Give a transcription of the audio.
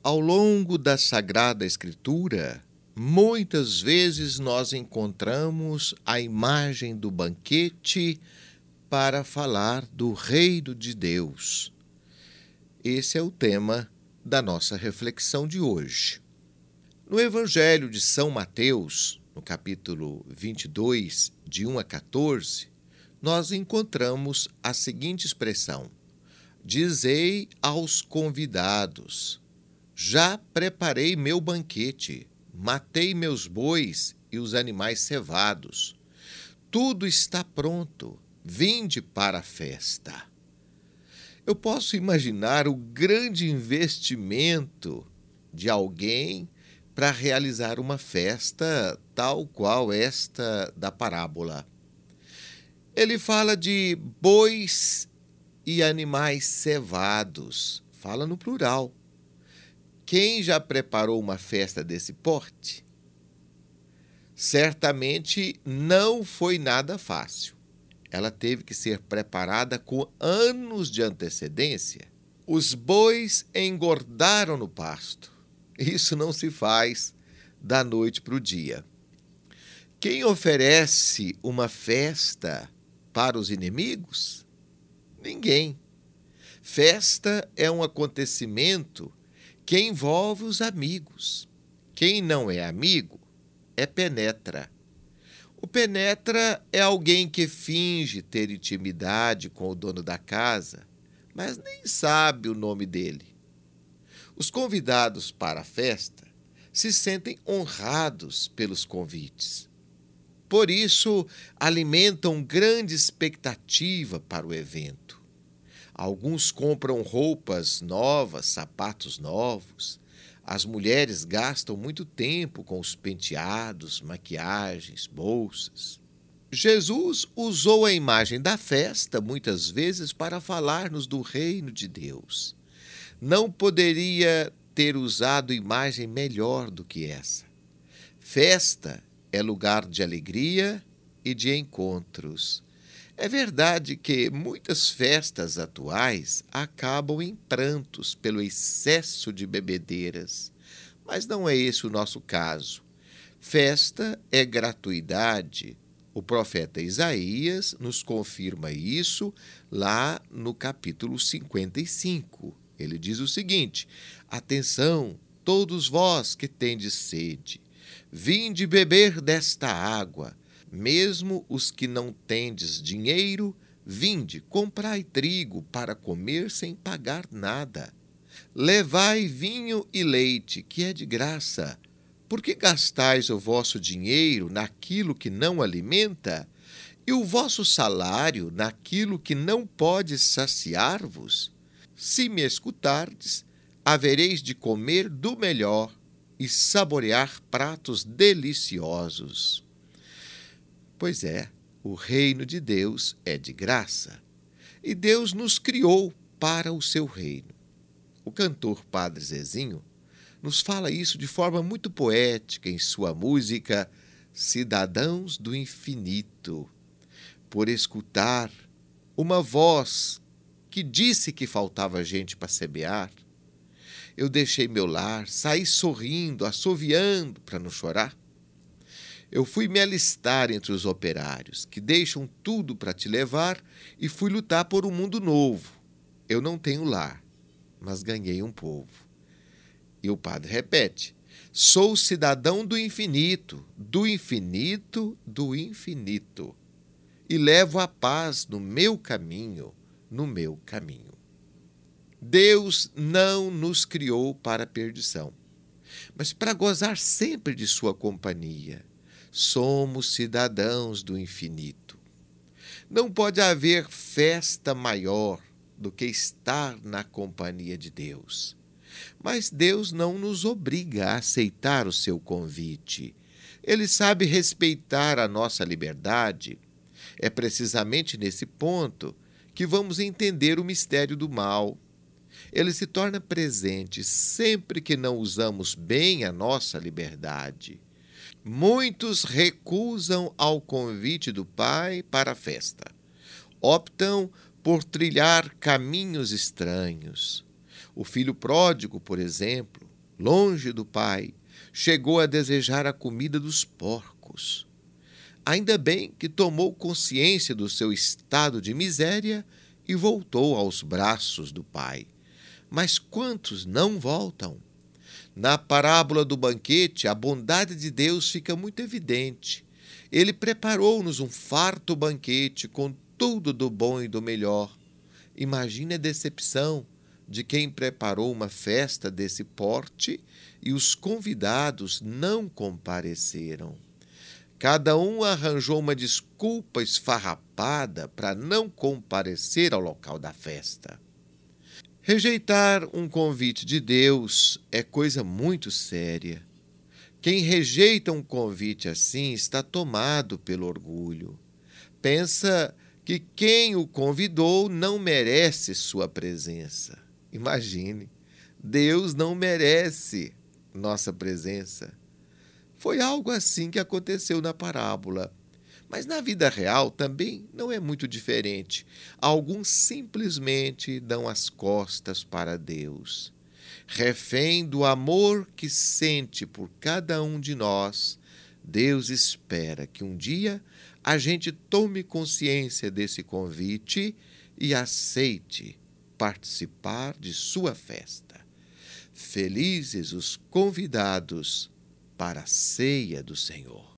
Ao longo da Sagrada Escritura, muitas vezes nós encontramos a imagem do banquete para falar do reino de Deus. Esse é o tema da nossa reflexão de hoje. No Evangelho de São Mateus, no capítulo 22, de 1 a 14, nós encontramos a seguinte expressão: Dizei aos convidados: Já preparei meu banquete, matei meus bois e os animais cevados. Tudo está pronto, vinde para a festa. Eu posso imaginar o grande investimento de alguém para realizar uma festa tal qual esta da parábola. Ele fala de bois e animais cevados, fala no plural. Quem já preparou uma festa desse porte? Certamente não foi nada fácil. Ela teve que ser preparada com anos de antecedência. Os bois engordaram no pasto isso não se faz da noite para o dia. Quem oferece uma festa para os inimigos? Ninguém. Festa é um acontecimento que envolve os amigos. Quem não é amigo é penetra. O penetra é alguém que finge ter intimidade com o dono da casa, mas nem sabe o nome dele. Os convidados para a festa se sentem honrados pelos convites. Por isso, alimentam grande expectativa para o evento. Alguns compram roupas novas, sapatos novos. As mulheres gastam muito tempo com os penteados, maquiagens, bolsas. Jesus usou a imagem da festa muitas vezes para falar-nos do reino de Deus não poderia ter usado imagem melhor do que essa. Festa é lugar de alegria e de encontros. É verdade que muitas festas atuais acabam em prantos pelo excesso de bebedeiras, mas não é esse o nosso caso. Festa é gratuidade. O profeta Isaías nos confirma isso lá no capítulo 55. Ele diz o seguinte: Atenção, todos vós que tendes sede, vinde beber desta água, mesmo os que não tendes dinheiro, vinde, comprai trigo para comer sem pagar nada. Levai vinho e leite, que é de graça. Por que gastais o vosso dinheiro naquilo que não alimenta, e o vosso salário naquilo que não pode saciar-vos? Se me escutardes, havereis de comer do melhor e saborear pratos deliciosos. Pois é, o reino de Deus é de graça, e Deus nos criou para o seu reino. O cantor Padre Zezinho nos fala isso de forma muito poética em sua música Cidadãos do Infinito. Por escutar uma voz que disse que faltava gente para semear. Eu deixei meu lar, saí sorrindo, assoviando para não chorar. Eu fui me alistar entre os operários, que deixam tudo para te levar, e fui lutar por um mundo novo. Eu não tenho lar, mas ganhei um povo. E o padre repete: Sou cidadão do infinito, do infinito, do infinito, e levo a paz no meu caminho no meu caminho. Deus não nos criou para a perdição, mas para gozar sempre de Sua companhia. Somos cidadãos do infinito. Não pode haver festa maior do que estar na companhia de Deus. Mas Deus não nos obriga a aceitar o seu convite. Ele sabe respeitar a nossa liberdade. É precisamente nesse ponto que vamos entender o mistério do mal. Ele se torna presente sempre que não usamos bem a nossa liberdade. Muitos recusam ao convite do Pai para a festa. Optam por trilhar caminhos estranhos. O filho pródigo, por exemplo, longe do Pai, chegou a desejar a comida dos porcos. Ainda bem que tomou consciência do seu estado de miséria e voltou aos braços do Pai. Mas quantos não voltam? Na parábola do banquete, a bondade de Deus fica muito evidente. Ele preparou-nos um farto banquete com tudo do bom e do melhor. Imagine a decepção de quem preparou uma festa desse porte e os convidados não compareceram. Cada um arranjou uma desculpa esfarrapada para não comparecer ao local da festa. Rejeitar um convite de Deus é coisa muito séria. Quem rejeita um convite assim está tomado pelo orgulho. Pensa que quem o convidou não merece sua presença. Imagine, Deus não merece nossa presença. Foi algo assim que aconteceu na parábola. Mas na vida real também não é muito diferente. Alguns simplesmente dão as costas para Deus. Refém do amor que sente por cada um de nós, Deus espera que um dia a gente tome consciência desse convite e aceite participar de sua festa. Felizes os convidados para a ceia do Senhor.